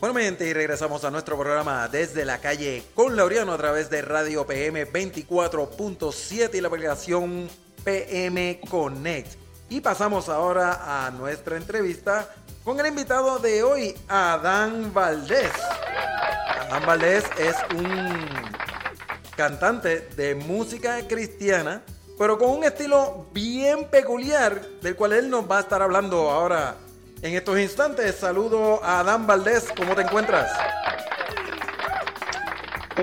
Gente, y regresamos a nuestro programa desde la calle con Laureano a través de Radio PM 24.7 y la aplicación PM Connect. Y pasamos ahora a nuestra entrevista con el invitado de hoy, Adán Valdés. Adán Valdés es un cantante de música cristiana, pero con un estilo bien peculiar, del cual él nos va a estar hablando ahora en estos instantes. Saludo a Adán Valdés, ¿cómo te encuentras?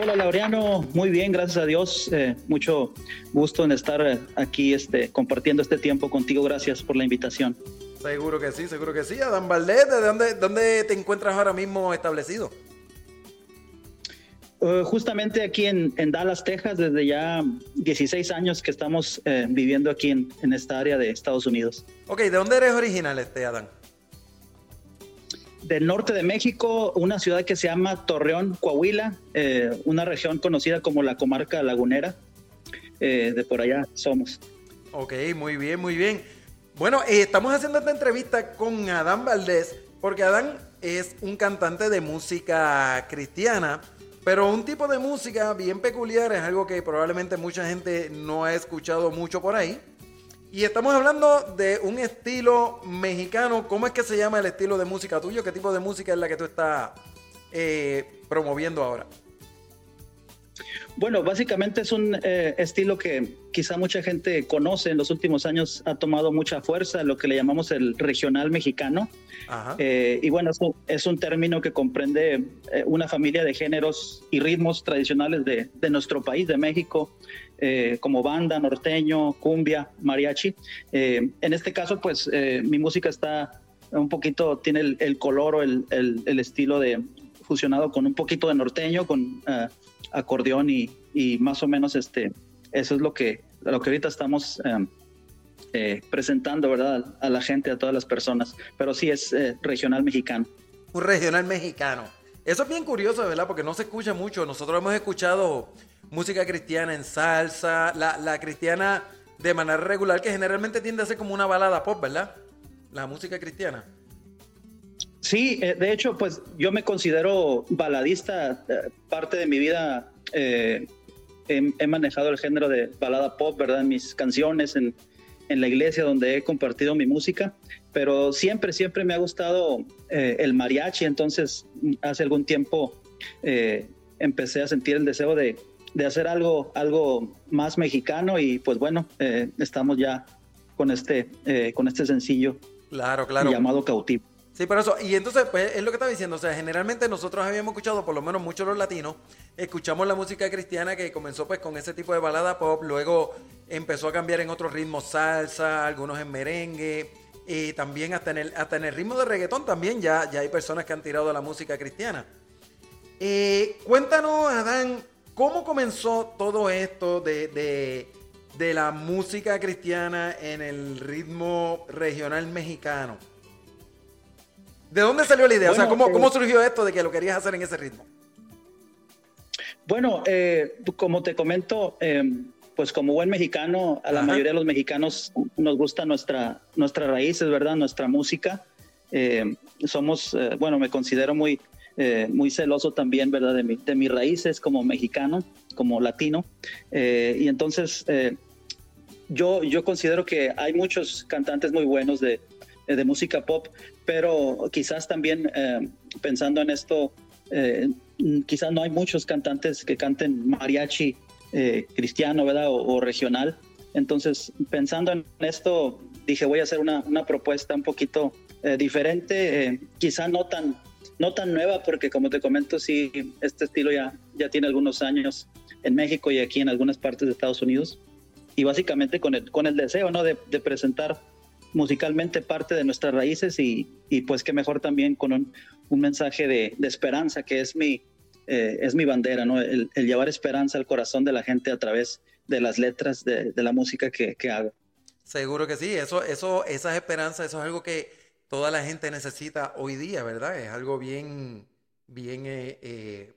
Hola Laureano, muy bien, gracias a Dios. Eh, mucho gusto en estar eh, aquí este, compartiendo este tiempo contigo. Gracias por la invitación. Seguro que sí, seguro que sí. Adán Valdés, ¿de dónde, dónde te encuentras ahora mismo establecido? Uh, justamente aquí en, en, Dallas, Texas, desde ya 16 años que estamos eh, viviendo aquí en, en, esta área de Estados Unidos. Ok, ¿de dónde eres original, este Adán? Del norte de México, una ciudad que se llama Torreón, Coahuila, eh, una región conocida como la comarca lagunera. Eh, de por allá somos. Ok, muy bien, muy bien. Bueno, eh, estamos haciendo esta entrevista con Adán Valdés, porque Adán es un cantante de música cristiana, pero un tipo de música bien peculiar, es algo que probablemente mucha gente no ha escuchado mucho por ahí. Y estamos hablando de un estilo mexicano. ¿Cómo es que se llama el estilo de música tuyo? ¿Qué tipo de música es la que tú estás eh, promoviendo ahora? Bueno, básicamente es un eh, estilo que quizá mucha gente conoce. En los últimos años ha tomado mucha fuerza, lo que le llamamos el regional mexicano. Eh, y bueno, es un, término que comprende eh, una familia de géneros y ritmos tradicionales de, nuestro país, de México, como banda, norteño, cumbia, mariachi. en este caso, pues mi música está un poquito, tiene el, color o el, el, estilo de fusionado con un poquito de norteño, con acordeón y, más o menos este, eso es lo que, lo que ahorita estamos em, eh, presentando, ¿verdad? A la gente, a todas las personas. Pero sí es eh, regional mexicano. Un regional mexicano. Eso es bien curioso, ¿verdad? Porque no se escucha mucho. Nosotros hemos escuchado música cristiana en salsa, la, la cristiana de manera regular, que generalmente tiende a ser como una balada pop, ¿verdad? La música cristiana. Sí, eh, de hecho, pues yo me considero baladista. Eh, parte de mi vida eh, he, manejado el género de balada pop, ¿verdad? En mis canciones, en, la iglesia donde he compartido mi música. Pero siempre, siempre me ha gustado el mariachi. Entonces, hace algún tiempo empecé a sentir el deseo de, hacer algo, algo más mexicano. Y pues bueno, estamos ya con este, con este sencillo claro, claro. llamado Cautivo. Sí, por eso. Y entonces, pues es lo que estaba diciendo. O sea, generalmente nosotros habíamos escuchado, por lo menos muchos los latinos, escuchamos la música cristiana que comenzó pues con ese tipo de balada pop, luego empezó a cambiar en otros ritmos, salsa, algunos en merengue, y también hasta en el, hasta en el ritmo de reggaetón también ya, ya hay personas que han tirado la música cristiana. Eh, cuéntanos, Adán, ¿cómo comenzó todo esto de, de, de la música cristiana en el ritmo regional mexicano? ¿De dónde salió la idea? o sea, ¿cómo, ¿cómo, eh, surgió esto de que lo querías hacer en ese ritmo? Bueno, eh, como te comento, eh, pues como buen mexicano, a la mayoría de los mexicanos nos gusta nuestra, nuestras raíces, ¿verdad? Nuestra música. somos, bueno, me considero muy, muy celoso también, ¿verdad? De, mi, de mis raíces como mexicano, como latino. y entonces, yo, yo considero que hay muchos cantantes muy buenos de, de música pop, pero quizás también eh, pensando en esto, eh, quizás no hay muchos cantantes que canten mariachi eh, cristiano, ¿verdad? O, regional. Entonces, pensando en esto, dije, voy a hacer una, una propuesta un poquito diferente, quizá no tan, no tan nueva, porque como te comento, sí, este estilo ya, ya tiene algunos años en México y aquí en algunas partes de Estados Unidos. Y básicamente con el, con el deseo, ¿no? De, presentar musicalmente parte de nuestras raíces y, y pues qué mejor también con un, un mensaje de, de, esperanza que es mi, eh, es mi bandera, ¿no? El, el, llevar esperanza al corazón de la gente a través de las letras de, de la música que, que, hago. Seguro que sí, eso, eso, esas esperanzas, eso es algo que toda la gente necesita hoy día, ¿verdad? Es algo bien, bien eh, eh,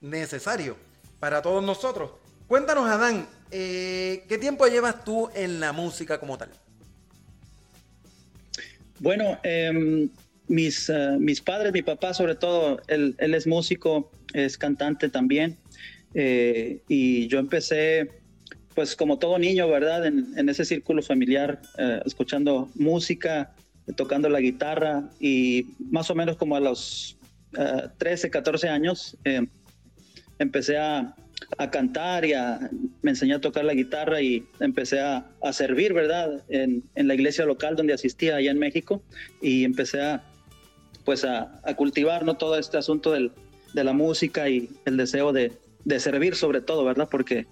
necesario para todos nosotros. Cuéntanos, Adán, ¿qué tiempo llevas tú en la música como tal? Bueno, em, mis, eh, mis padres, mi papá sobre todo, él, es músico, es cantante también. Eh, y yo empecé, pues como todo niño, ¿verdad? En, ese círculo familiar, eh, escuchando música, tocando la guitarra y más o menos como a los 13, 14 años empecé a, cantar y a, me enseñé a tocar la guitarra y empecé a, servir, ¿verdad? En, la iglesia local donde asistía allá en México y empecé a, pues a, cultivar, ¿no? Todo este asunto del, de la música y el deseo de, de servir sobre todo, ¿verdad? Porque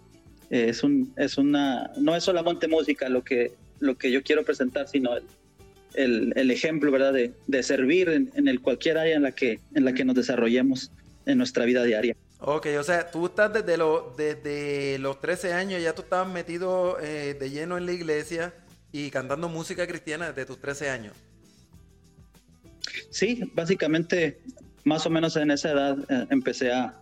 es, un, es una, no es solamente música lo que, lo que yo quiero presentar, sino el, el, el ejemplo, ¿verdad? De, de servir en, en, el cualquier área en la, que, en la que nos desarrollemos en nuestra vida diaria. Ok, o sea, tú estás desde, lo, desde los 13 años, ya tú estabas metido eh, de lleno en la iglesia y cantando música cristiana desde tus 13 años. Sí, básicamente, más o menos en esa edad eh, empecé a,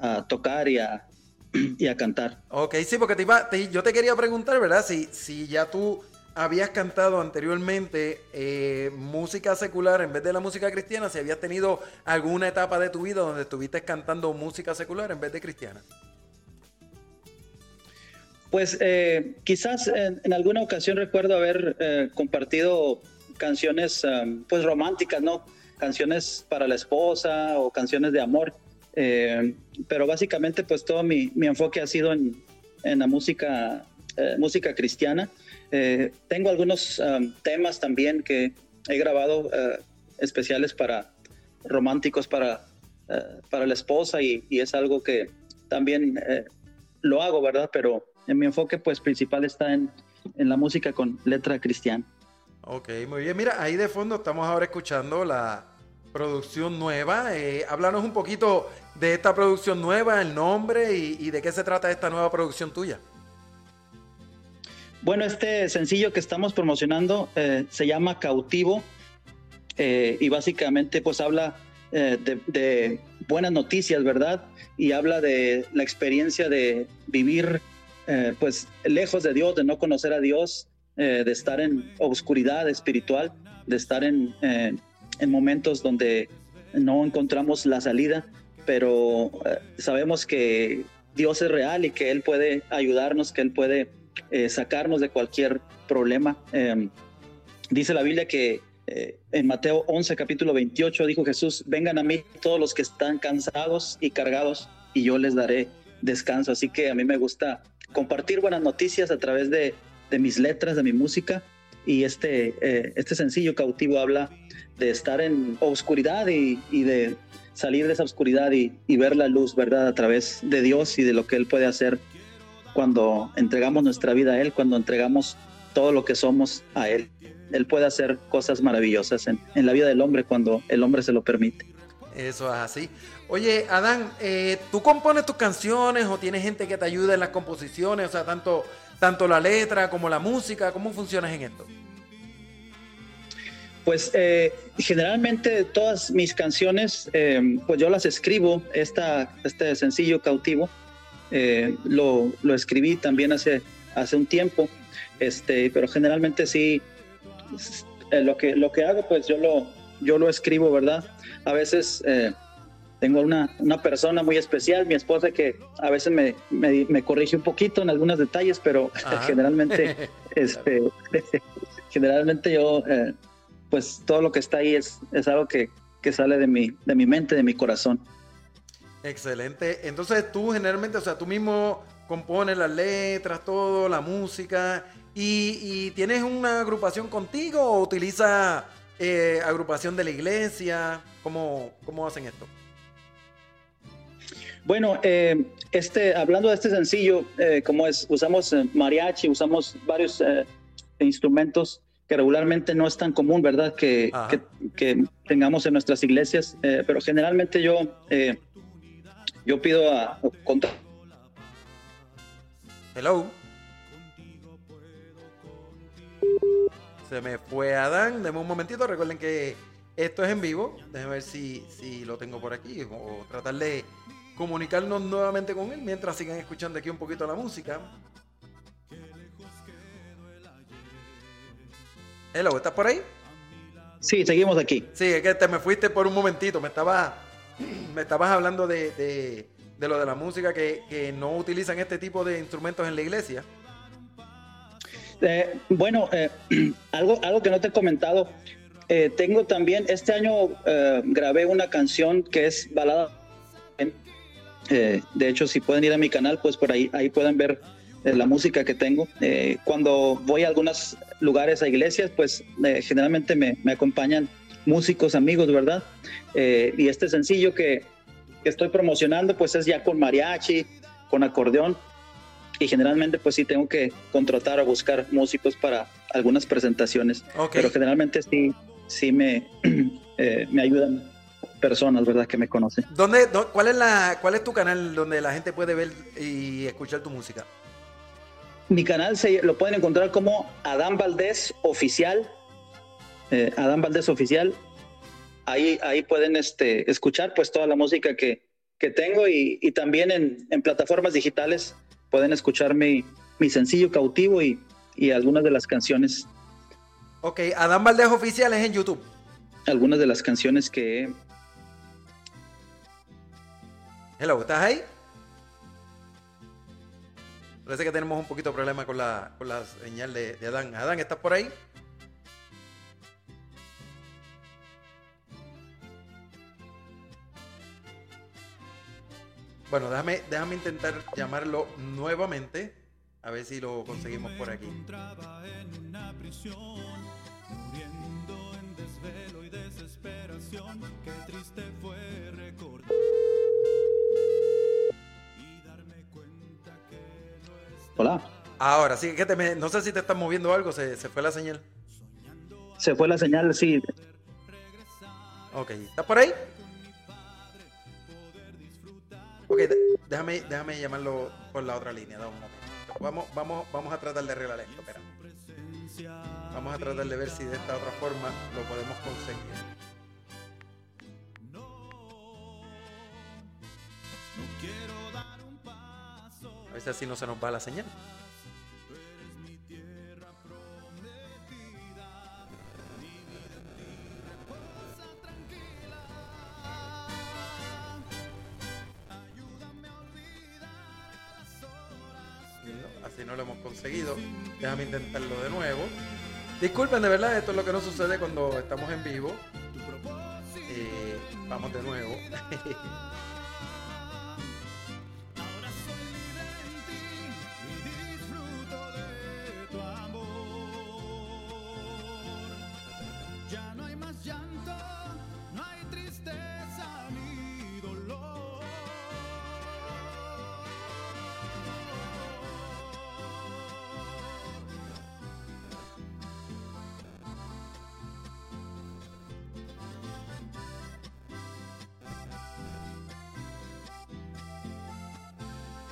a, tocar y a, y a cantar. Ok, sí, porque te iba, te, yo te quería preguntar, ¿verdad? Si, si ya tú habías cantado anteriormente eh, música secular en vez de la música cristiana, si habías tenido alguna etapa de tu vida donde estuviste cantando música secular en vez de cristiana. Pues eh, quizás en, alguna ocasión recuerdo haber eh, compartido canciones pues románticas, ¿no? Canciones para la esposa o canciones de amor. Pero básicamente pues todo mi, mi enfoque ha sido en, en la música, música cristiana. Eh, tengo algunos um, temas también que he grabado uh, especiales para románticos para, uh, para la esposa y, es algo que también uh, lo hago, ¿verdad? Pero en mi enfoque pues principal está en, en, la música con letra cristiana. Ok, muy bien. Mira, ahí de fondo estamos ahora escuchando la producción nueva. Eh, háblanos un poquito de esta producción nueva, el nombre y, y de qué se trata esta nueva producción tuya. Bueno, este sencillo que estamos promocionando eh, se llama Cautivo eh, y básicamente pues habla eh, de, buenas noticias, ¿verdad? Y habla de la experiencia de vivir pues lejos de Dios, de no conocer a Dios, de estar en obscuridad espiritual, de estar en, en momentos donde no encontramos la salida, pero sabemos que Dios es real y que Él puede ayudarnos, que Él puede eh, sacarnos de cualquier problema. Eh, dice la Biblia que eh, en Mateo 11, capítulo 28, dijo Jesús, vengan a mí todos los que están cansados y cargados y yo les daré descanso. Así que a mí me gusta compartir buenas noticias a través de, de mis letras, de mi música. Y este, eh, este sencillo cautivo habla de estar en oscuridad y, y de salir de esa oscuridad y, y ver la luz, ¿verdad? A través de Dios y de lo que Él puede hacer cuando entregamos nuestra vida a Él, cuando entregamos todo lo que somos a Él. Él puede hacer cosas maravillosas en, en la vida del hombre cuando el hombre se lo permite. Eso es así. Oye, Adán, eh, ¿tú compones tus canciones o tienes gente que te ayuda en las composiciones? O sea, tanto, tanto la letra como la música, ¿cómo funcionas en esto? Pues eh, generalmente todas mis canciones, eh, pues yo las escribo, esta, este sencillo cautivo, eh, lo, lo, escribí también hace, hace un tiempo, este, pero generalmente sí, eh, lo, que, lo que hago, pues yo lo, yo lo escribo, ¿verdad? A veces eh, tengo una, una, persona muy especial, mi esposa, que a veces me, me, me corrige un poquito en algunos detalles, pero generalmente, este, generalmente yo, eh, pues todo lo que está ahí es, es algo que, que sale de mi, de mi mente, de mi corazón. Excelente. Entonces tú generalmente, o sea, tú mismo compones las letras, todo, la música, y, y tienes una agrupación contigo o utilizas eh, agrupación de la iglesia. ¿Cómo, cómo hacen esto? Bueno, eh, este, hablando de este sencillo, eh, como es, usamos mariachi, usamos varios eh, instrumentos que regularmente no es tan común, ¿verdad? Que, que, que tengamos en nuestras iglesias, eh, pero generalmente yo eh, yo pido a, a contar. Hello. Se me fue Adán. Deme un momentito. Recuerden que esto es en vivo. Déjenme ver si, si lo tengo por aquí. O tratar de comunicarnos nuevamente con él mientras sigan escuchando aquí un poquito la música. Hello, ¿estás por ahí? Sí, seguimos aquí. Sí, es que te me fuiste por un momentito. Me estabas, me estabas hablando de, de, lo de la música que, que, no utilizan este tipo de instrumentos en la iglesia. Eh, bueno, eh, algo, algo que no te he comentado. Eh, tengo también, este año eh, grabé una canción que es balada. de hecho, si pueden ir a mi canal, pues por ahí, ahí pueden ver la música que tengo. Eh, cuando voy a algunos lugares, a iglesias, pues eh, generalmente me, me, acompañan músicos, amigos, ¿verdad? Eh, y este sencillo que, que, estoy promocionando, pues es ya con mariachi, con acordeón. Y generalmente, pues sí, tengo que contratar o buscar músicos para algunas presentaciones. Okay. Pero generalmente sí, sí me, me ayudan personas, ¿verdad? Que me conocen. ¿Dónde, cuál, es la, ¿Cuál es tu canal donde la gente puede ver y escuchar tu música? Mi canal se, lo pueden encontrar como Adán Valdés Oficial. Eh, Adán Valdés Oficial. Ahí, ahí pueden este, escuchar pues toda la música que, que tengo y, y también en, en, plataformas digitales pueden escuchar mi, mi sencillo cautivo y, y, algunas de las canciones. Ok, Adán Valdés Oficial es en YouTube. Algunas de las canciones que... Hello, ¿estás ahí? Parece que tenemos un poquito de problema con la, con la señal de, de Adán. Adán, ¿estás por ahí? Bueno, déjame, déjame intentar llamarlo nuevamente. A ver si lo conseguimos por aquí. Qué triste fue recordar. Hola. Ahora sí, que te me, no sé si te estás moviendo algo, se, se, fue la señal. Se fue la señal, sí. Ok, ¿estás por ahí? Déjame, déjame llamarlo por la otra línea, da un momento. Vamos, vamos, vamos a tratar de arreglar esto, espera. Vamos a tratar de ver si de esta otra forma lo podemos conseguir. A ver si así no se nos va la señal. Déjame intentarlo de nuevo. Disculpen, de verdad, esto es lo que nos sucede cuando estamos en vivo. Eh, vamos de nuevo.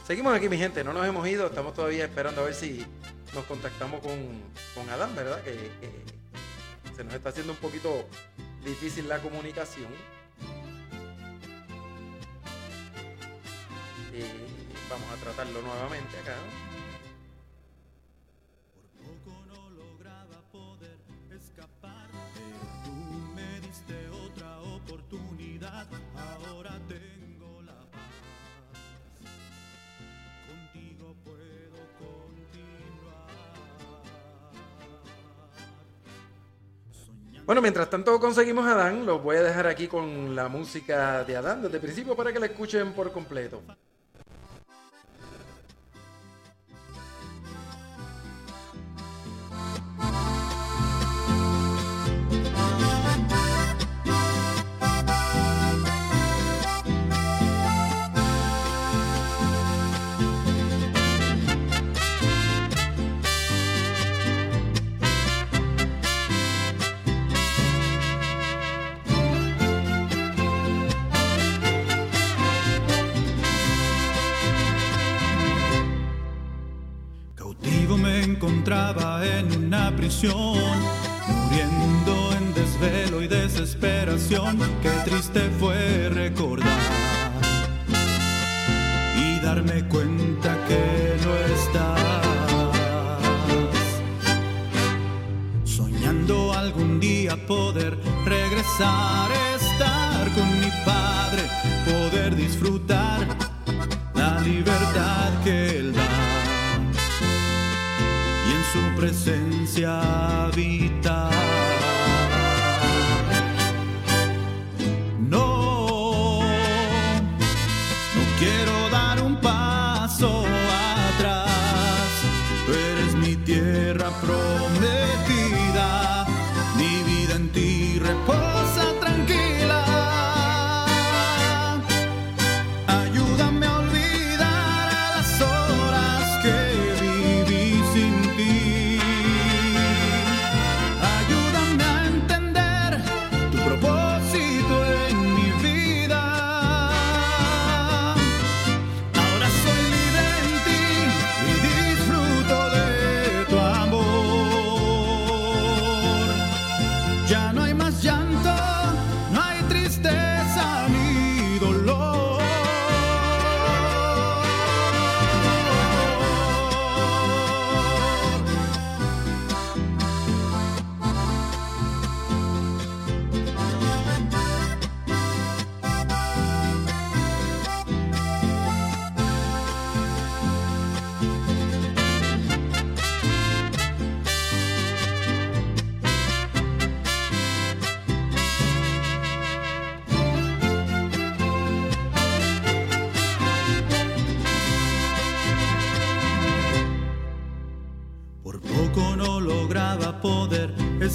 Seguimos aquí, mi gente, no nos hemos ido, estamos todavía esperando a ver si nos contactamos con, con Adán, ¿verdad? Que, se nos está haciendo un poquito difícil la comunicación. Y vamos a tratarlo nuevamente acá. Bueno, mientras tanto conseguimos a Adán, los voy a dejar aquí con la música de Adán desde el principio para que la escuchen por completo. Muriendo en desvelo y desesperación. Qué triste fue recordar y darme cuenta que no estás. Soñando algún día poder regresar, estar con mi padre, poder disfrutar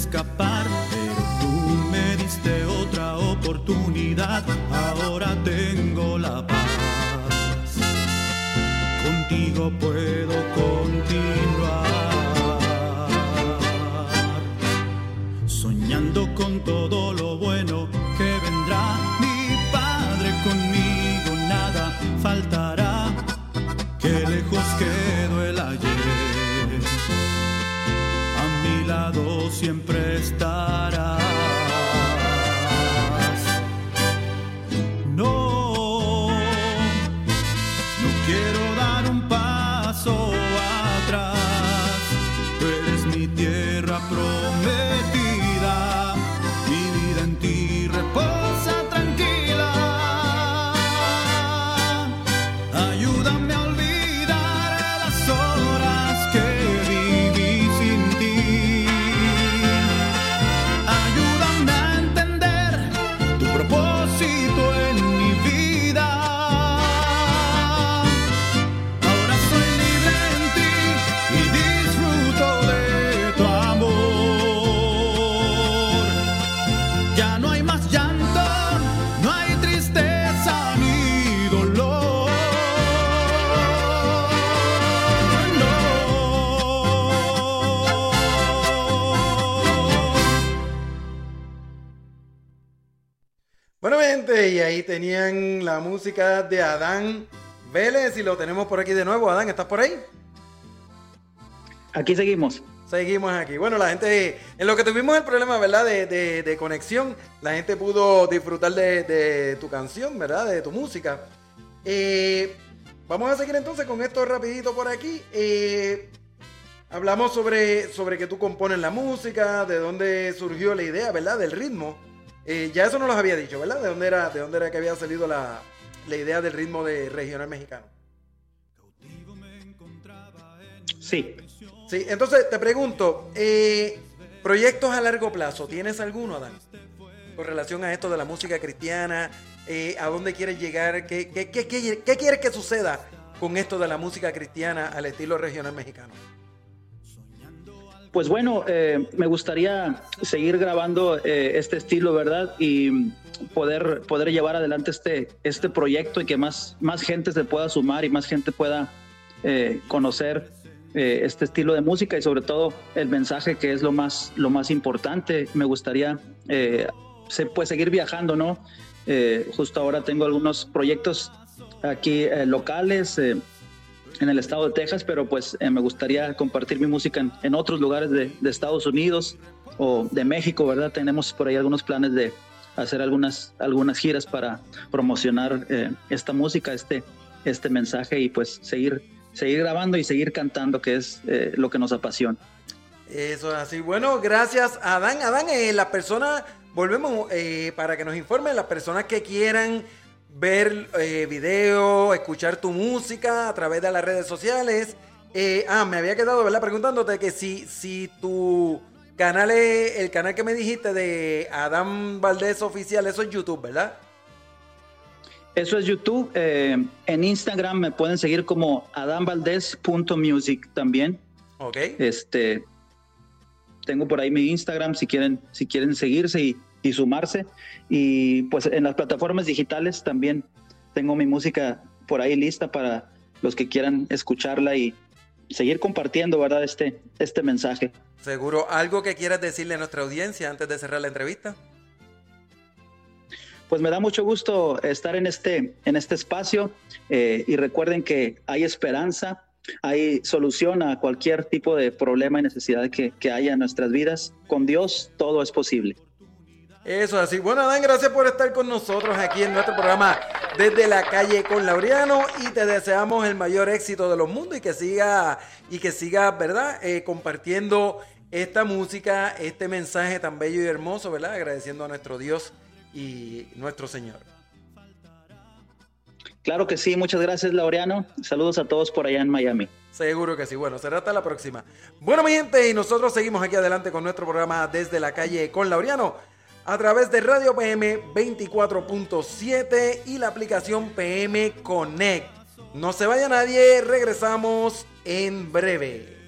escapar, pero tú me diste otra oportunidad. Ahora tengo la paz. Contigo puedo continuar. Soñando con todo lo bueno que vendrá. Mi Padre conmigo, nada faltará. Que lejos quedó el ayer a mi lado siempre está. Ahí tenían la música de Adán Vélez y lo tenemos por aquí de nuevo. Adán, ¿estás por ahí? Aquí seguimos. Seguimos aquí. Bueno, la gente, en lo que tuvimos el problema, ¿verdad? De, de- de conexión, la gente pudo disfrutar de, de tu canción, ¿verdad? De tu música. Eh, vamos a seguir entonces con esto rapidito por aquí. Eh, hablamos sobre, sobre que tú compones la música, de dónde surgió la idea, ¿verdad? Del ritmo. Eh, ya eso no los había dicho, ¿verdad? ¿De dónde era, de dónde era que había salido la, la idea del ritmo de regional mexicano? Sí. Sí, entonces te pregunto, eh, proyectos a largo plazo, ¿tienes alguno, Adán? Con relación a esto de la música cristiana, eh, ¿a dónde quieres llegar? ¿Qué, qué, qué, qué- qué quieres que suceda con esto de la música cristiana al estilo regional mexicano? Pues bueno, eh, me gustaría seguir grabando eh, este estilo, ¿verdad? Y poder, poder llevar adelante este, este proyecto y que más, más gente se pueda sumar y más gente pueda eh, conocer eh, este estilo de música y sobre todo el mensaje que es lo más, lo más importante. Me gustaría eh, se, pues, seguir viajando, ¿no? Eh, justo ahora tengo algunos proyectos aquí locales. En el estado de Texas, pero pues eh, me gustaría compartir mi música en, otros lugares de, Estados Unidos o de México, ¿verdad? Tenemos por ahí algunos planes de hacer algunas, algunas giras para promocionar eh, esta música, este, este mensaje y pues seguir, seguir grabando y seguir cantando, que es eh, lo que nos apasiona. Eso es así. Bueno, gracias, Adán. Adán, las personas, volvemos para que nos informen, las personas que quieran ver eh, video, escuchar tu música a través de las redes sociales. Eh, ah, me había quedado, ¿verdad? Preguntándote que si, si tu canal es el canal que me dijiste de Adán Valdés Oficial, eso es YouTube, ¿verdad? Eso es YouTube. Eh, en Instagram me pueden seguir como adamvaldez.music también. Ok. Este, tengo por ahí mi Instagram si quieren, si quieren seguirse y, y sumarse. Y pues en las plataformas digitales también tengo mi música por ahí lista para los que quieran escucharla y seguir compartiendo, ¿verdad? Este, este mensaje. Seguro. ¿Algo que quieras decirle a nuestra audiencia antes de cerrar la entrevista? Pues me da mucho gusto estar en este, en este espacio eh, y recuerden que hay esperanza, hay solución a cualquier tipo de problema y necesidad que, que haya en nuestras vidas. Con Dios todo es posible. Eso así. Bueno, Adán, gracias por estar con nosotros aquí en nuestro programa desde la calle con Laureano y te deseamos el mayor éxito de los mundos y que siga y que siga, ¿verdad? Eh, compartiendo esta música, este mensaje tan bello y hermoso, ¿verdad? Agradeciendo a nuestro Dios y nuestro Señor. Claro que sí, muchas gracias Laureano. Saludos a todos por allá en Miami. Seguro que sí. Bueno, será hasta la próxima. Bueno, mi gente, y nosotros seguimos aquí adelante con nuestro programa desde la calle con Laureano a través de Radio PM 24.7 y la aplicación PM Connect. No se vaya nadie, regresamos en breve.